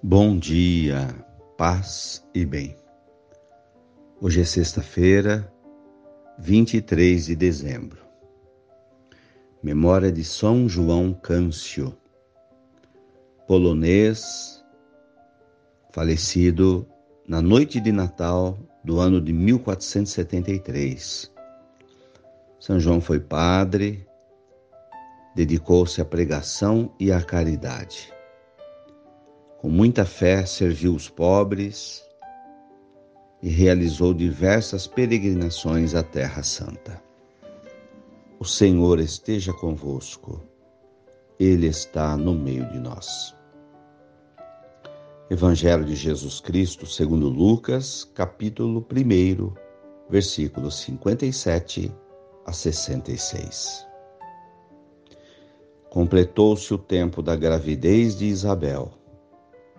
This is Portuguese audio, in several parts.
Bom dia, paz e bem. Hoje é sexta-feira, 23 de dezembro. Memória de São João Câncio, polonês, falecido na noite de Natal do ano de 1473. São João foi padre, dedicou-se à pregação e à caridade com muita fé, serviu os pobres e realizou diversas peregrinações à Terra Santa. O Senhor esteja convosco, Ele está no meio de nós. Evangelho de Jesus Cristo, segundo Lucas, capítulo 1, versículos 57 a 66. Completou-se o tempo da gravidez de Isabel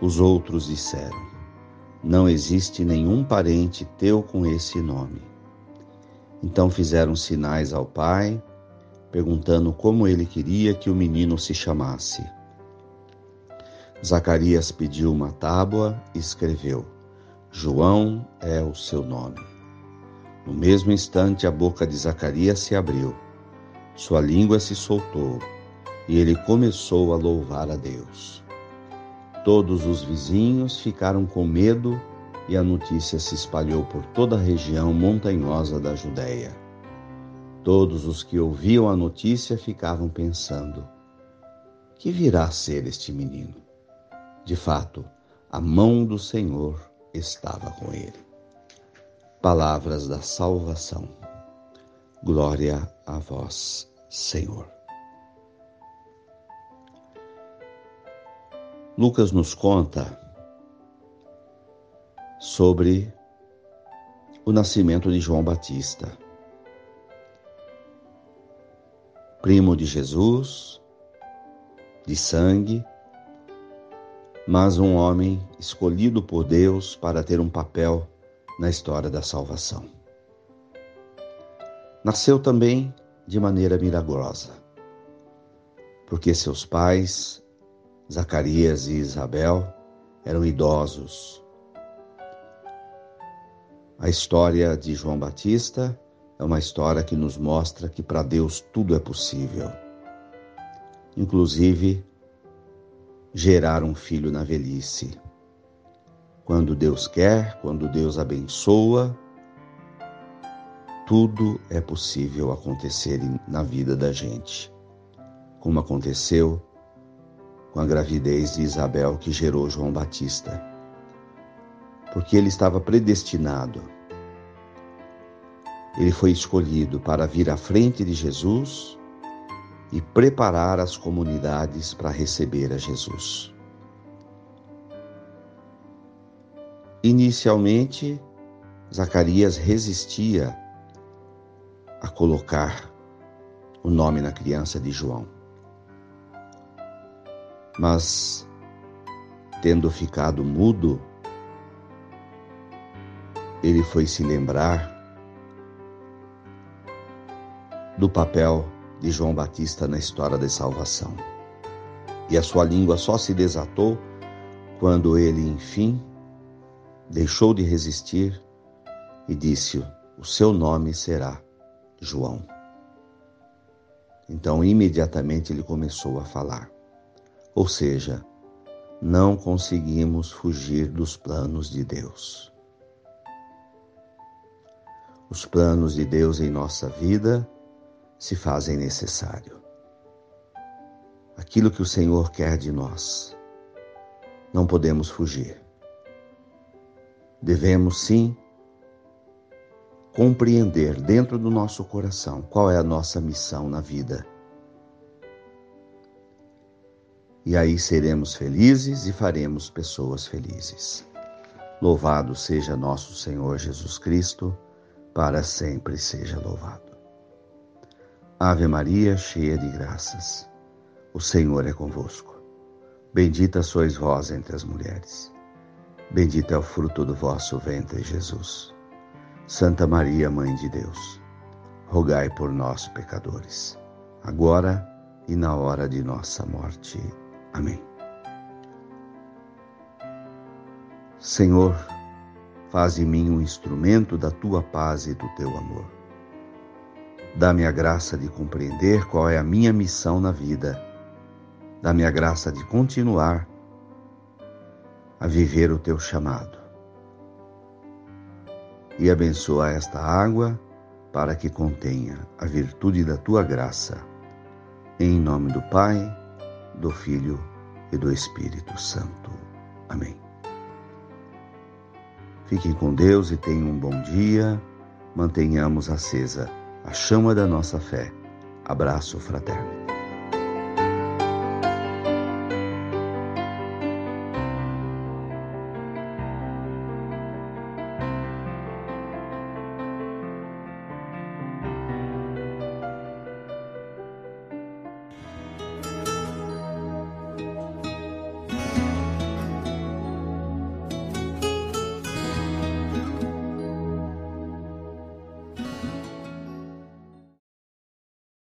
Os outros disseram: Não existe nenhum parente teu com esse nome. Então fizeram sinais ao pai, perguntando como ele queria que o menino se chamasse. Zacarias pediu uma tábua e escreveu: João é o seu nome. No mesmo instante, a boca de Zacarias se abriu, sua língua se soltou e ele começou a louvar a Deus. Todos os vizinhos ficaram com medo e a notícia se espalhou por toda a região montanhosa da Judéia. Todos os que ouviam a notícia ficavam pensando: que virá a ser este menino? De fato, a mão do Senhor estava com ele. Palavras da salvação. Glória a vós, Senhor. Lucas nos conta sobre o nascimento de João Batista, primo de Jesus, de sangue, mas um homem escolhido por Deus para ter um papel na história da salvação. Nasceu também de maneira milagrosa, porque seus pais Zacarias e Isabel eram idosos. A história de João Batista é uma história que nos mostra que para Deus tudo é possível, inclusive gerar um filho na velhice. Quando Deus quer, quando Deus abençoa, tudo é possível acontecer na vida da gente, como aconteceu com a gravidez de Isabel que gerou João Batista. Porque ele estava predestinado. Ele foi escolhido para vir à frente de Jesus e preparar as comunidades para receber a Jesus. Inicialmente, Zacarias resistia a colocar o nome na criança de João mas tendo ficado mudo, ele foi se lembrar do papel de João Batista na história da salvação. E a sua língua só se desatou quando ele, enfim, deixou de resistir e disse: O seu nome será João. Então, imediatamente ele começou a falar. Ou seja, não conseguimos fugir dos planos de Deus. Os planos de Deus em nossa vida se fazem necessário. Aquilo que o Senhor quer de nós, não podemos fugir. Devemos sim compreender dentro do nosso coração qual é a nossa missão na vida E aí seremos felizes e faremos pessoas felizes. Louvado seja nosso Senhor Jesus Cristo, para sempre seja louvado. Ave Maria, cheia de graças, o Senhor é convosco. Bendita sois vós entre as mulheres. Bendito é o fruto do vosso ventre, Jesus. Santa Maria, Mãe de Deus, rogai por nós, pecadores, agora e na hora de nossa morte. Amém. Senhor, faz em mim um instrumento da tua paz e do teu amor. Dá-me a graça de compreender qual é a minha missão na vida. Dá-me a graça de continuar a viver o teu chamado. E abençoa esta água para que contenha a virtude da tua graça. Em nome do Pai, do Filho e do Espírito Santo. Amém. Fiquem com Deus e tenham um bom dia. Mantenhamos acesa a chama da nossa fé. Abraço fraterno.